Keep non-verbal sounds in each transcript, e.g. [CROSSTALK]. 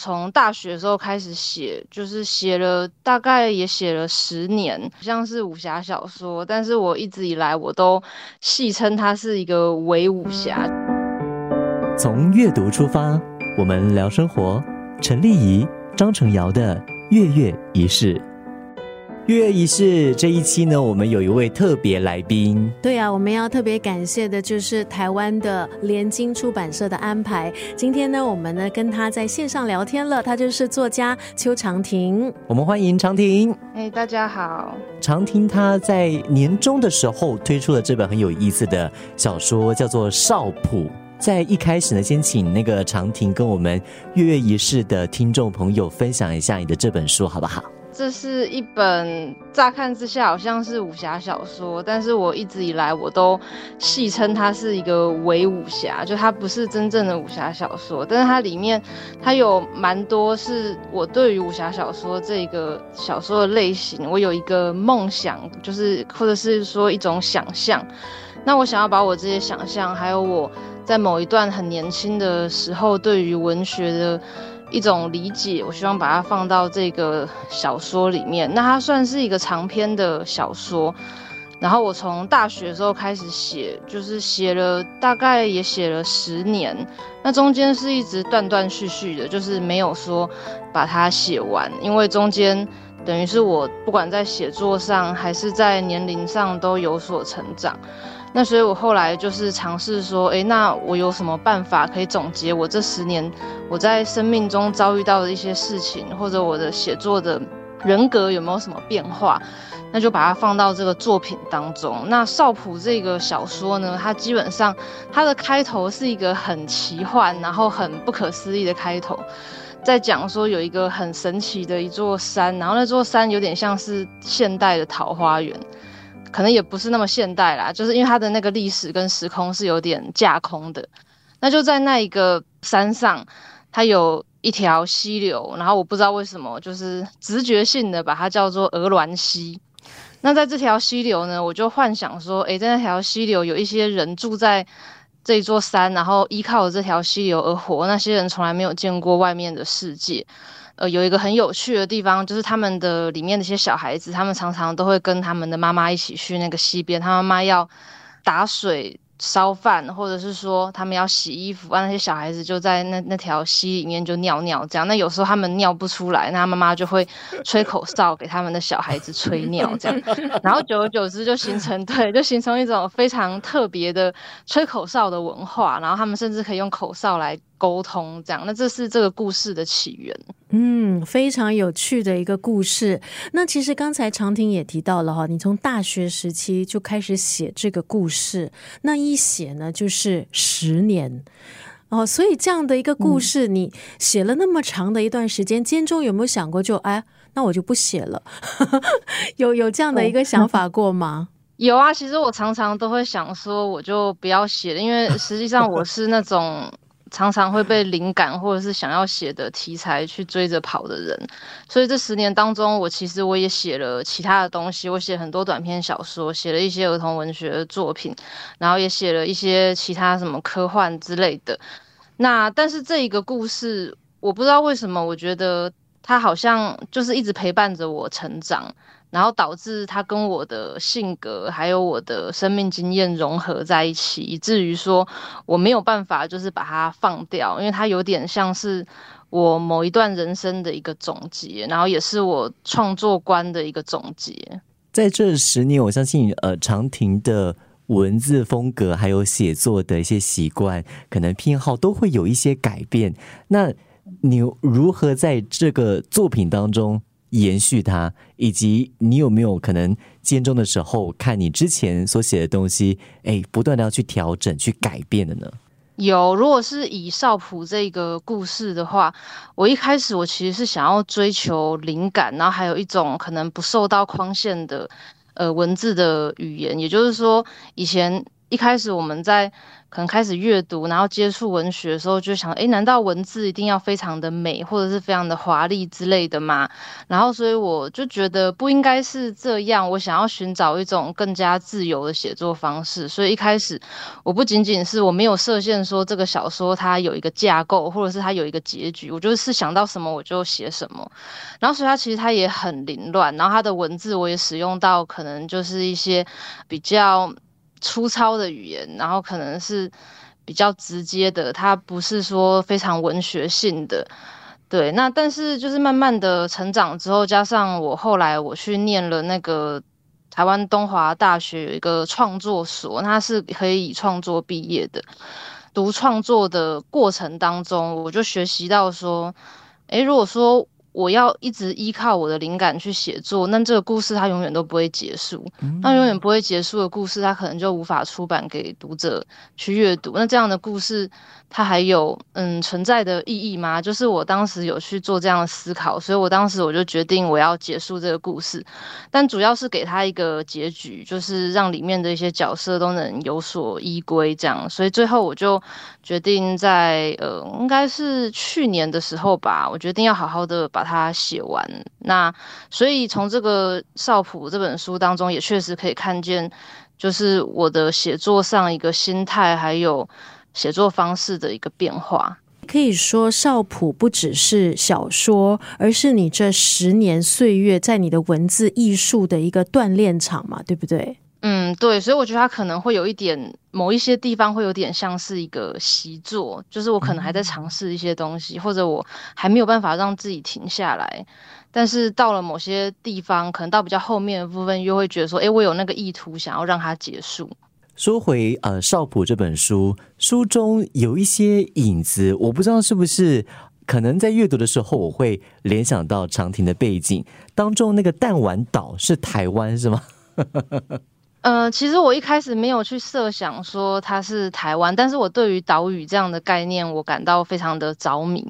从大学的时候开始写，就是写了大概也写了十年，像是武侠小说，但是我一直以来我都戏称它是一个伪武侠。从阅读出发，我们聊生活。陈丽仪、张成尧的月月仪式。月月仪式这一期呢，我们有一位特别来宾。对啊，我们要特别感谢的就是台湾的联经出版社的安排。今天呢，我们呢跟他在线上聊天了，他就是作家邱长廷。我们欢迎长廷。哎，大家好。长廷他在年终的时候推出了这本很有意思的小说，叫做《少普》。在一开始呢，先请那个长亭跟我们月月仪式的听众朋友分享一下你的这本书，好不好？这是一本乍看之下好像是武侠小说，但是我一直以来我都戏称它是一个伪武侠，就它不是真正的武侠小说，但是它里面它有蛮多是我对于武侠小说这个小说的类型，我有一个梦想，就是或者是说一种想象，那我想要把我这些想象还有我。在某一段很年轻的时候，对于文学的一种理解，我希望把它放到这个小说里面。那它算是一个长篇的小说，然后我从大学时候开始写，就是写了大概也写了十年。那中间是一直断断续续的，就是没有说把它写完，因为中间等于是我不管在写作上还是在年龄上都有所成长。那所以，我后来就是尝试说，诶，那我有什么办法可以总结我这十年我在生命中遭遇到的一些事情，或者我的写作的人格有没有什么变化？那就把它放到这个作品当中。那少普这个小说呢，它基本上它的开头是一个很奇幻，然后很不可思议的开头，在讲说有一个很神奇的一座山，然后那座山有点像是现代的桃花源。可能也不是那么现代啦，就是因为它的那个历史跟时空是有点架空的。那就在那一个山上，它有一条溪流，然后我不知道为什么，就是直觉性的把它叫做鹅銮溪。那在这条溪流呢，我就幻想说，诶，在那条溪流有一些人住在这座山，然后依靠这条溪流而活。那些人从来没有见过外面的世界。呃，有一个很有趣的地方，就是他们的里面那些小孩子，他们常常都会跟他们的妈妈一起去那个溪边，他妈妈要打水。烧饭，或者是说他们要洗衣服，让那些小孩子就在那那条溪里面就尿尿，这样。那有时候他们尿不出来，那妈妈就会吹口哨给他们的小孩子吹尿，这样。然后久而久之就形成对，就形成一种非常特别的吹口哨的文化。然后他们甚至可以用口哨来沟通，这样。那这是这个故事的起源。嗯，非常有趣的一个故事。那其实刚才长亭也提到了哈，你从大学时期就开始写这个故事，那一写呢就是十年哦。所以这样的一个故事，你写了那么长的一段时间，间中有没有想过就哎，那我就不写了？[LAUGHS] 有有这样的一个想法过吗？有啊，其实我常常都会想说，我就不要写了，因为实际上我是那种。常常会被灵感或者是想要写的题材去追着跑的人，所以这十年当中，我其实我也写了其他的东西，我写很多短篇小说，写了一些儿童文学的作品，然后也写了一些其他什么科幻之类的。那但是这一个故事，我不知道为什么，我觉得它好像就是一直陪伴着我成长。然后导致他跟我的性格还有我的生命经验融合在一起，以至于说我没有办法就是把它放掉，因为它有点像是我某一段人生的一个总结，然后也是我创作观的一个总结。在这十年，我相信呃长亭的文字风格还有写作的一些习惯，可能偏好都会有一些改变。那你如何在这个作品当中？延续它，以及你有没有可能间中的时候看你之前所写的东西，哎，不断的要去调整、去改变的呢？有，如果是以少普这个故事的话，我一开始我其实是想要追求灵感，然后还有一种可能不受到框限的呃文字的语言，也就是说，以前一开始我们在可能开始阅读，然后接触文学的时候，就想，诶，难道文字一定要非常的美，或者是非常的华丽之类的吗？然后，所以我就觉得不应该是这样。我想要寻找一种更加自由的写作方式。所以一开始，我不仅仅是我没有设限，说这个小说它有一个架构，或者是它有一个结局，我就是想到什么我就写什么。然后，所以它其实它也很凌乱。然后，它的文字我也使用到可能就是一些比较。粗糙的语言，然后可能是比较直接的，它不是说非常文学性的，对。那但是就是慢慢的成长之后，加上我后来我去念了那个台湾东华大学有一个创作所，它是可以以创作毕业的。读创作的过程当中，我就学习到说，诶，如果说。我要一直依靠我的灵感去写作，那这个故事它永远都不会结束。那永远不会结束的故事，它可能就无法出版给读者去阅读。那这样的故事。它还有嗯存在的意义吗？就是我当时有去做这样的思考，所以我当时我就决定我要结束这个故事，但主要是给他一个结局，就是让里面的一些角色都能有所依归，这样。所以最后我就决定在呃应该是去年的时候吧，我决定要好好的把它写完。那所以从这个少普这本书当中，也确实可以看见，就是我的写作上一个心态还有。写作方式的一个变化，可以说少普不只是小说，而是你这十年岁月在你的文字艺术的一个锻炼场嘛，对不对？嗯，对，所以我觉得它可能会有一点，某一些地方会有点像是一个习作，就是我可能还在尝试一些东西，或者我还没有办法让自己停下来，但是到了某些地方，可能到比较后面的部分，又会觉得说，哎，我有那个意图想要让它结束。说回呃《少普》这本书，书中有一些影子，我不知道是不是可能在阅读的时候，我会联想到长亭的背景当中那个弹丸岛是台湾是吗？呃，其实我一开始没有去设想说它是台湾，但是我对于岛屿这样的概念，我感到非常的着迷，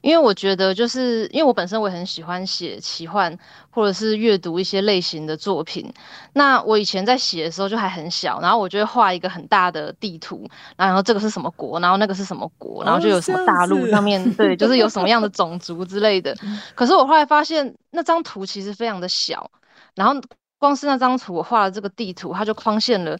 因为我觉得就是因为我本身我也很喜欢写奇幻或者是阅读一些类型的作品。那我以前在写的时候就还很小，然后我就会画一个很大的地图，然后这个是什么国，然后那个是什么国，然后就有什么大陆上面对，就是有什么样的种族之类的。[LAUGHS] 可是我后来发现那张图其实非常的小，然后。光是那张图，我画了这个地图，它就框限了。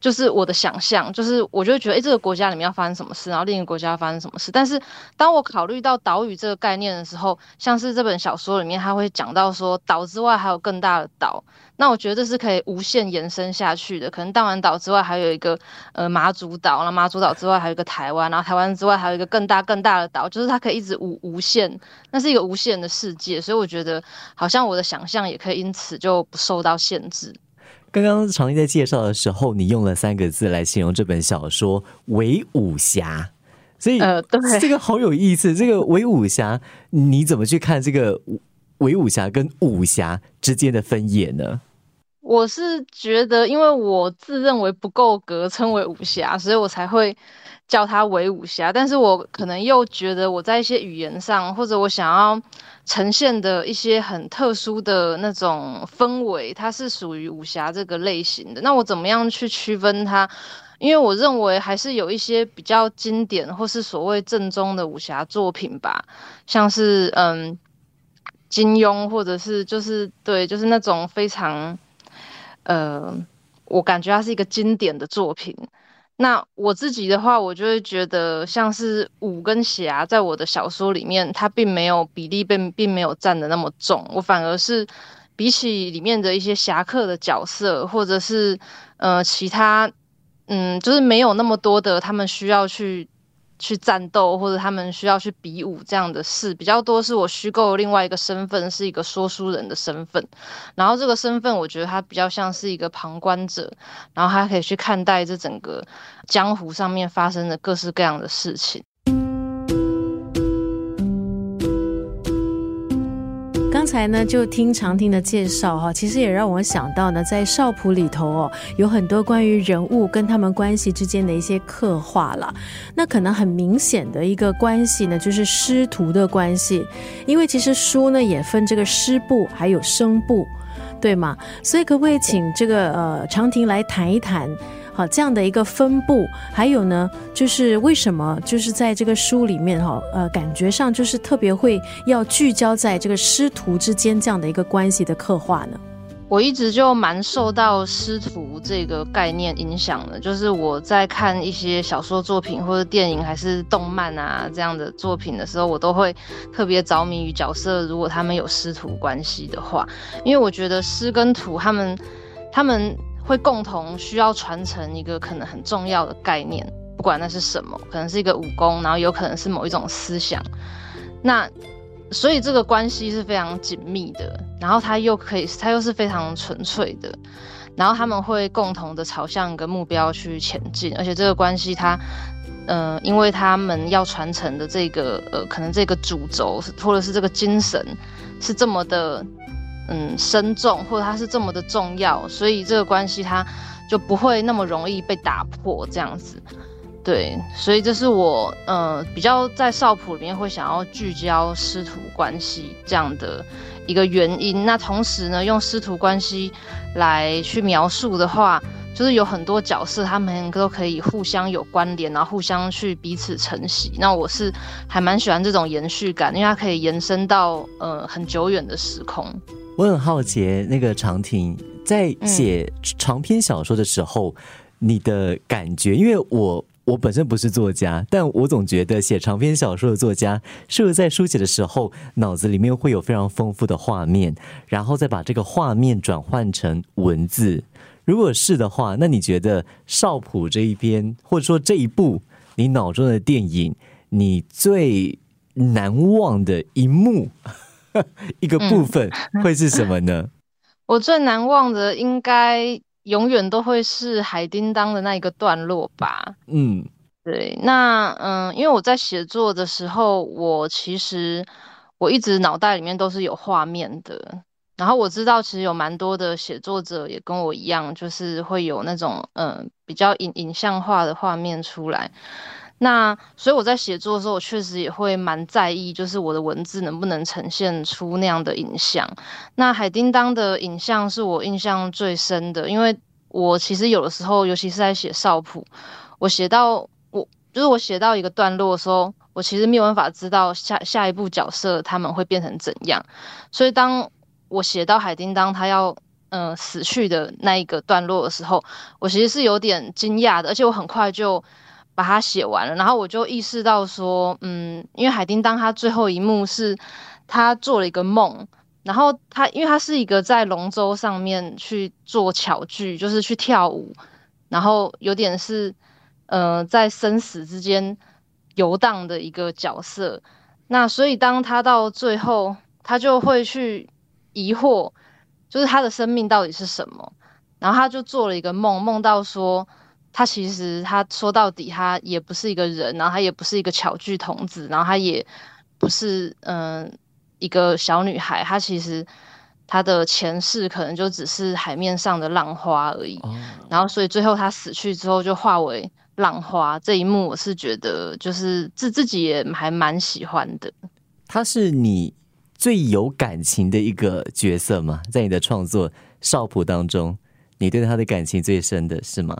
就是我的想象，就是我就觉得，哎，这个国家里面要发生什么事，然后另一个国家发生什么事。但是当我考虑到岛屿这个概念的时候，像是这本小说里面，他会讲到说，岛之外还有更大的岛。那我觉得这是可以无限延伸下去的。可能弹丸岛之外还有一个呃马祖岛，然后马祖岛之外还有一个台湾，然后台湾之外还有一个更大更大的岛，就是它可以一直无无限，那是一个无限的世界。所以我觉得，好像我的想象也可以因此就不受到限制。刚刚常毅在介绍的时候，你用了三个字来形容这本小说“伪武侠”，所以呃，对，这个好有意思。这个伪武侠，你怎么去看这个伪武侠跟武侠之间的分野呢？我是觉得，因为我自认为不够格称为武侠，所以我才会。叫它为武侠，但是我可能又觉得我在一些语言上，或者我想要呈现的一些很特殊的那种氛围，它是属于武侠这个类型的。那我怎么样去区分它？因为我认为还是有一些比较经典或是所谓正宗的武侠作品吧，像是嗯金庸，或者是就是对，就是那种非常呃，我感觉它是一个经典的作品。那我自己的话，我就会觉得像是武跟侠，在我的小说里面，它并没有比例并并没有占的那么重。我反而是比起里面的一些侠客的角色，或者是呃其他，嗯，就是没有那么多的他们需要去。去战斗，或者他们需要去比武这样的事比较多。是我虚构另外一个身份，是一个说书人的身份。然后这个身份，我觉得他比较像是一个旁观者，然后他可以去看待这整个江湖上面发生的各式各样的事情。才呢，就听常听的介绍哈，其实也让我想到呢，在少普里头哦，有很多关于人物跟他们关系之间的一些刻画了。那可能很明显的一个关系呢，就是师徒的关系，因为其实书呢也分这个师部还有生部，对吗？所以可不可以请这个呃常婷来谈一谈？好这样的一个分布，还有呢，就是为什么就是在这个书里面哈，呃，感觉上就是特别会要聚焦在这个师徒之间这样的一个关系的刻画呢？我一直就蛮受到师徒这个概念影响的，就是我在看一些小说作品或者电影还是动漫啊这样的作品的时候，我都会特别着迷于角色，如果他们有师徒关系的话，因为我觉得师跟徒他们他们会共同需要传承一个可能很重要的概念，不管那是什么，可能是一个武功，然后有可能是某一种思想，那。所以这个关系是非常紧密的，然后他又可以，他又是非常纯粹的，然后他们会共同的朝向一个目标去前进，而且这个关系它，呃，因为他们要传承的这个，呃，可能这个主轴或者是这个精神是这么的，嗯，深重，或者它是这么的重要，所以这个关系它就不会那么容易被打破，这样子。对，所以这是我呃比较在少普里面会想要聚焦师徒关系这样的一个原因。那同时呢，用师徒关系来去描述的话，就是有很多角色他们都可以互相有关联，然后互相去彼此承袭。那我是还蛮喜欢这种延续感，因为它可以延伸到呃很久远的时空。我很好奇，那个长亭在写长篇小说的时候，你的感觉，因为我。我本身不是作家，但我总觉得写长篇小说的作家，是不是在书写的时候，脑子里面会有非常丰富的画面，然后再把这个画面转换成文字？如果是的话，那你觉得少普这一边，或者说这一部你脑中的电影，你最难忘的一幕，[LAUGHS] 一个部分 [LAUGHS] 会是什么呢？[LAUGHS] 我最难忘的应该。永远都会是海叮当的那一个段落吧。嗯，对。那嗯，因为我在写作的时候，我其实我一直脑袋里面都是有画面的。然后我知道，其实有蛮多的写作者也跟我一样，就是会有那种嗯比较影影像化的画面出来。那所以我在写作的时候，我确实也会蛮在意，就是我的文字能不能呈现出那样的影像。那海叮当的影像是我印象最深的，因为我其实有的时候，尤其是在写少普，我写到我就是我写到一个段落的时候，我其实没有办法知道下下一步角色他们会变成怎样。所以当我写到海叮当他要嗯死去的那一个段落的时候，我其实是有点惊讶的，而且我很快就。把它写完了，然后我就意识到说，嗯，因为海丁当他最后一幕是他做了一个梦，然后他因为他是一个在龙舟上面去做巧剧，就是去跳舞，然后有点是呃在生死之间游荡的一个角色。那所以当他到最后，他就会去疑惑，就是他的生命到底是什么？然后他就做了一个梦，梦到说。他其实他说到底，他也不是一个人，然后他也不是一个巧具童子，然后他也不是嗯一个小女孩，他其实他的前世可能就只是海面上的浪花而已。然后所以最后他死去之后就化为浪花，这一幕我是觉得就是自自己也还蛮喜欢的。他是你最有感情的一个角色吗？在你的创作少普当中，你对他的感情最深的是吗？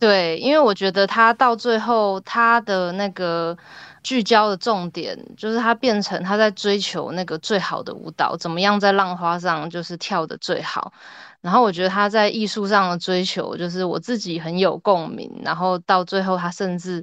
对，因为我觉得他到最后，他的那个聚焦的重点，就是他变成他在追求那个最好的舞蹈，怎么样在浪花上就是跳的最好。然后我觉得他在艺术上的追求，就是我自己很有共鸣。然后到最后，他甚至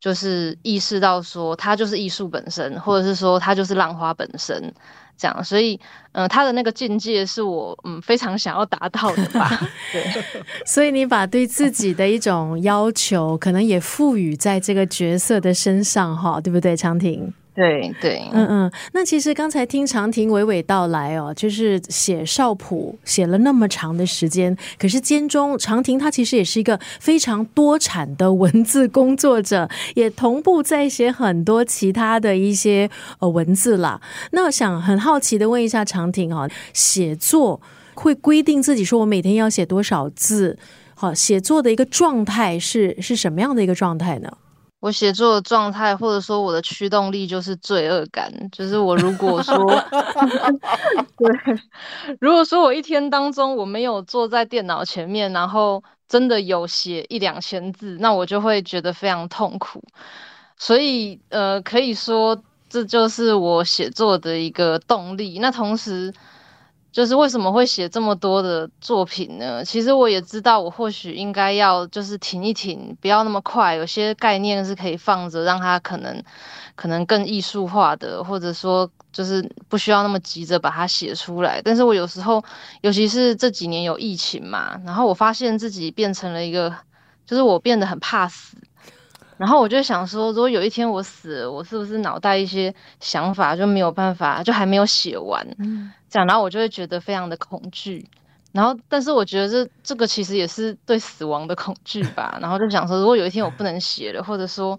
就是意识到说，他就是艺术本身，或者是说他就是浪花本身。这样，所以，嗯，他的那个境界是我，嗯，非常想要达到的吧？[LAUGHS] 对，[LAUGHS] 所以你把对自己的一种要求，可能也赋予在这个角色的身上，哈，对不对，长亭？对对，嗯嗯，那其实刚才听长亭娓娓道来哦，就是写少谱写了那么长的时间，可是间中长亭他其实也是一个非常多产的文字工作者，也同步在写很多其他的一些呃文字啦。那我想很好奇的问一下长亭哈，写作会规定自己说我每天要写多少字？好，写作的一个状态是是什么样的一个状态呢？我写作的状态，或者说我的驱动力，就是罪恶感。就是我如果说，[LAUGHS] 对，如果说我一天当中我没有坐在电脑前面，然后真的有写一两千字，那我就会觉得非常痛苦。所以，呃，可以说这就是我写作的一个动力。那同时，就是为什么会写这么多的作品呢？其实我也知道，我或许应该要就是停一停，不要那么快。有些概念是可以放着，让它可能可能更艺术化的，或者说就是不需要那么急着把它写出来。但是我有时候，尤其是这几年有疫情嘛，然后我发现自己变成了一个，就是我变得很怕死。然后我就想说，如果有一天我死了，我是不是脑袋一些想法就没有办法，就还没有写完，这样，然后我就会觉得非常的恐惧。然后，但是我觉得这这个其实也是对死亡的恐惧吧。然后就想说，如果有一天我不能写了，或者说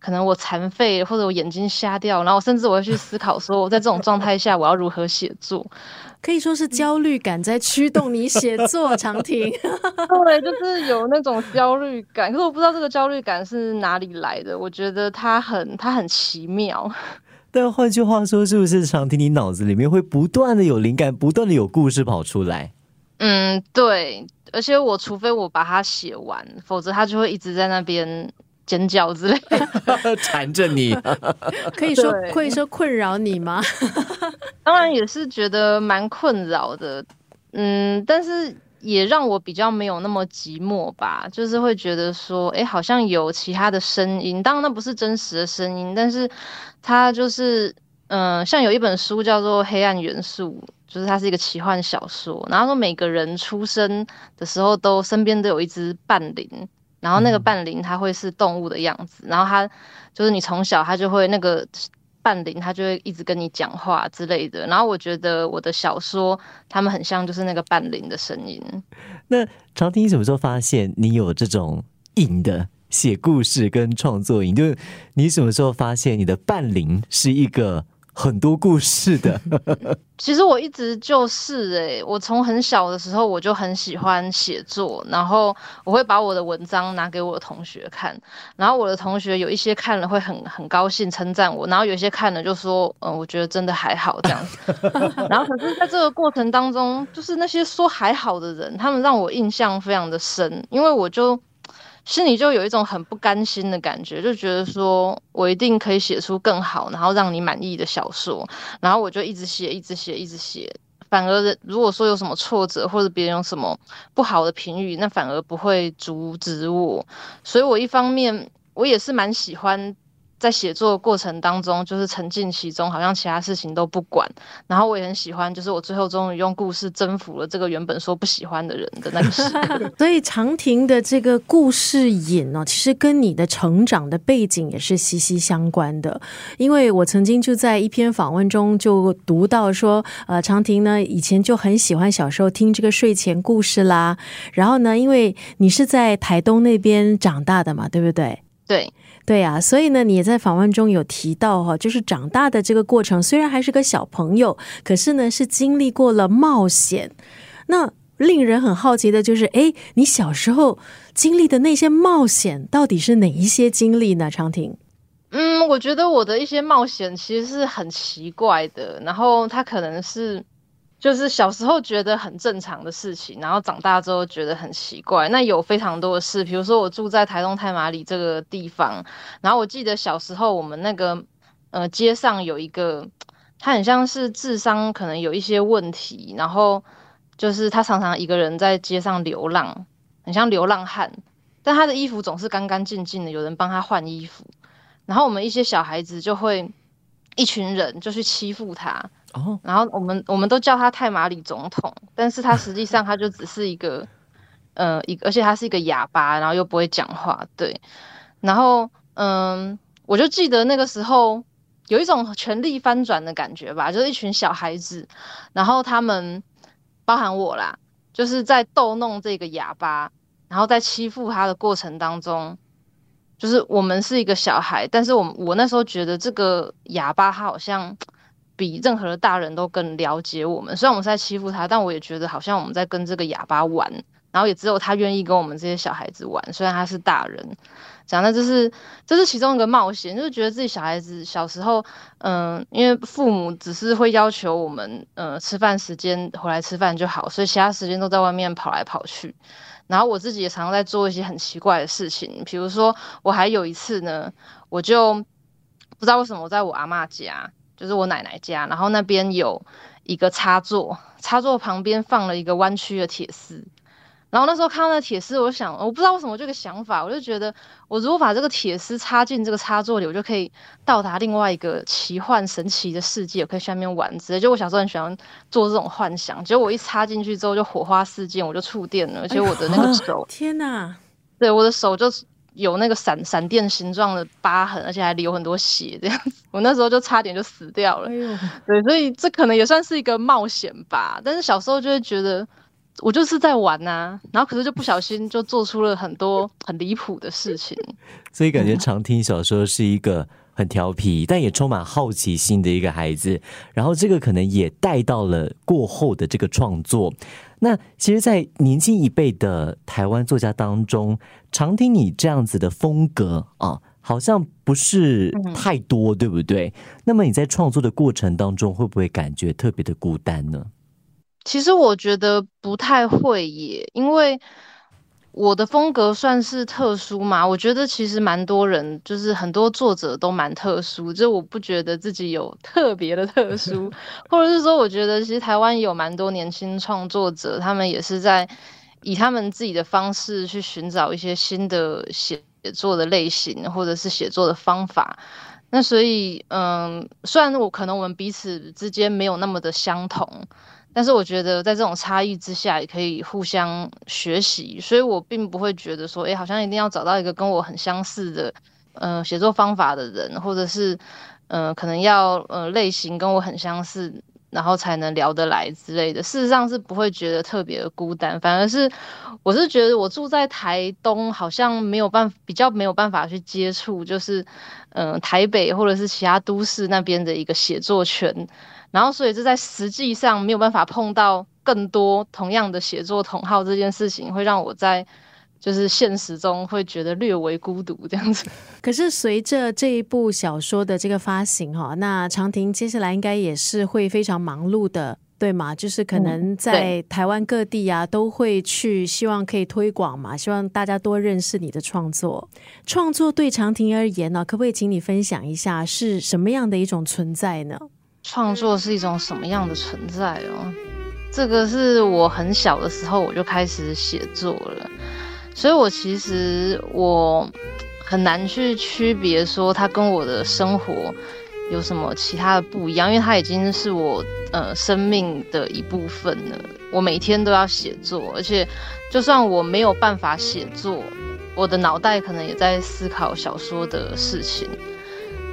可能我残废，或者我眼睛瞎掉，然后甚至我会去思考说，我在这种状态下我要如何写作。[LAUGHS] 可以说是焦虑感在驱动你写作，长亭。[LAUGHS] 对，就是有那种焦虑感，可是我不知道这个焦虑感是哪里来的。我觉得它很，它很奇妙。[LAUGHS] 但换句话说，是不是长亭你脑子里面会不断的有灵感，不断的有故事跑出来？嗯，对。而且我除非我把它写完，否则它就会一直在那边。尖叫之类，[LAUGHS] 缠着你，可以说可以说困扰你吗？[LAUGHS] 当然也是觉得蛮困扰的，嗯，但是也让我比较没有那么寂寞吧，就是会觉得说，哎，好像有其他的声音，当然那不是真实的声音，但是它就是，嗯，像有一本书叫做《黑暗元素》，就是它是一个奇幻小说，然后说每个人出生的时候都身边都有一只伴灵。然后那个伴灵它会是动物的样子，然后它就是你从小它就会那个伴灵它就会一直跟你讲话之类的。然后我觉得我的小说他们很像就是那个伴灵的声音。那长亭，你什么时候发现你有这种瘾的写故事跟创作瘾？就是你什么时候发现你的伴灵是一个？很多故事的，[LAUGHS] 其实我一直就是哎，我从很小的时候我就很喜欢写作，然后我会把我的文章拿给我的同学看，然后我的同学有一些看了会很很高兴称赞我，然后有些看了就说嗯，我觉得真的还好这样子，[LAUGHS] 然后可是在这个过程当中，就是那些说还好的人，他们让我印象非常的深，因为我就。心里就有一种很不甘心的感觉，就觉得说我一定可以写出更好，然后让你满意的小说，然后我就一直写，一直写，一直写。反而如果说有什么挫折或者别人有什么不好的评语，那反而不会阻止我。所以我一方面我也是蛮喜欢。在写作过程当中，就是沉浸其中，好像其他事情都不管。然后我也很喜欢，就是我最后终于用故事征服了这个原本说不喜欢的人的那个时刻。[LAUGHS] 所以长亭的这个故事瘾呢，其实跟你的成长的背景也是息息相关的。因为我曾经就在一篇访问中就读到说，呃，长亭呢以前就很喜欢小时候听这个睡前故事啦。然后呢，因为你是在台东那边长大的嘛，对不对？对。对呀，所以呢，你也在访问中有提到哈，就是长大的这个过程，虽然还是个小朋友，可是呢，是经历过了冒险。那令人很好奇的就是，哎，你小时候经历的那些冒险，到底是哪一些经历呢？长亭？嗯，我觉得我的一些冒险其实是很奇怪的，然后它可能是。就是小时候觉得很正常的事情，然后长大之后觉得很奇怪。那有非常多的事，比如说我住在台东太马里这个地方，然后我记得小时候我们那个呃街上有一个，他很像是智商可能有一些问题，然后就是他常常一个人在街上流浪，很像流浪汉，但他的衣服总是干干净净的，有人帮他换衣服，然后我们一些小孩子就会一群人就去欺负他。哦，然后我们我们都叫他泰马里总统，但是他实际上他就只是一个，[LAUGHS] 呃，一而且他是一个哑巴，然后又不会讲话，对。然后，嗯，我就记得那个时候有一种权力翻转的感觉吧，就是一群小孩子，然后他们包含我啦，就是在逗弄这个哑巴，然后在欺负他的过程当中，就是我们是一个小孩，但是我我那时候觉得这个哑巴他好像。比任何的大人都更了解我们。虽然我们在欺负他，但我也觉得好像我们在跟这个哑巴玩，然后也只有他愿意跟我们这些小孩子玩。虽然他是大人，讲的就是这是其中一个冒险，就是觉得自己小孩子小时候，嗯，因为父母只是会要求我们，呃，吃饭时间回来吃饭就好，所以其他时间都在外面跑来跑去。然后我自己也常常在做一些很奇怪的事情，比如说我还有一次呢，我就不知道为什么我在我阿妈家，就是我奶奶家，然后那边有一个插座，插座旁边放了一个弯曲的铁丝。然后那时候看到那铁丝，我想，我不知道为什么这个想法，我就觉得，我如果把这个铁丝插进这个插座里，我就可以到达另外一个奇幻神奇的世界，我可以下面玩之类。就我小时候很喜欢做这种幻想，结果我一插进去之后就火花四溅，我就触电了，而且我的那个手，天哪！对，我的手就有那个闪闪电形状的疤痕，而且还流很多血，这样子，我那时候就差点就死掉了。对，所以这可能也算是一个冒险吧。但是小时候就会觉得。我就是在玩呐，然后可是就不小心就做出了很多很离谱的事情，[LAUGHS] 所以感觉常听小时候是一个很调皮，但也充满好奇心的一个孩子。然后这个可能也带到了过后的这个创作。那其实，在年轻一辈的台湾作家当中，常听你这样子的风格啊，好像不是太多，对不对？那么你在创作的过程当中，会不会感觉特别的孤单呢？其实我觉得不太会耶，因为我的风格算是特殊嘛。我觉得其实蛮多人，就是很多作者都蛮特殊，就我不觉得自己有特别的特殊，[LAUGHS] 或者是说，我觉得其实台湾有蛮多年轻创作者，他们也是在以他们自己的方式去寻找一些新的写作的类型，或者是写作的方法。那所以，嗯，虽然我可能我们彼此之间没有那么的相同。但是我觉得在这种差异之下，也可以互相学习，所以我并不会觉得说，哎，好像一定要找到一个跟我很相似的，呃，写作方法的人，或者是，呃，可能要呃类型跟我很相似，然后才能聊得来之类的。事实上是不会觉得特别孤单，反而是我是觉得我住在台东，好像没有办比较没有办法去接触，就是嗯台北或者是其他都市那边的一个写作圈。然后，所以这在实际上没有办法碰到更多同样的写作同好这件事情，会让我在就是现实中会觉得略微孤独这样子。[LAUGHS] 可是随着这一部小说的这个发行哈，那长亭接下来应该也是会非常忙碌的，对吗？就是可能在台湾各地啊都会去，希望可以推广嘛，希望大家多认识你的创作。创作对长亭而言呢，可不可以请你分享一下是什么样的一种存在呢？创作是一种什么样的存在哦？这个是我很小的时候我就开始写作了，所以我其实我很难去区别说它跟我的生活有什么其他的不一样，因为它已经是我呃生命的一部分了。我每天都要写作，而且就算我没有办法写作，我的脑袋可能也在思考小说的事情。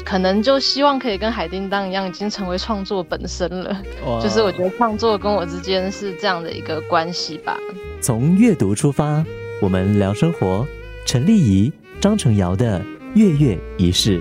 可能就希望可以跟海叮当一样，已经成为创作本身了。就是我觉得创作跟我之间是这样的一个关系吧。从阅读出发，我们聊生活。陈丽仪、张成尧的《月月仪式》。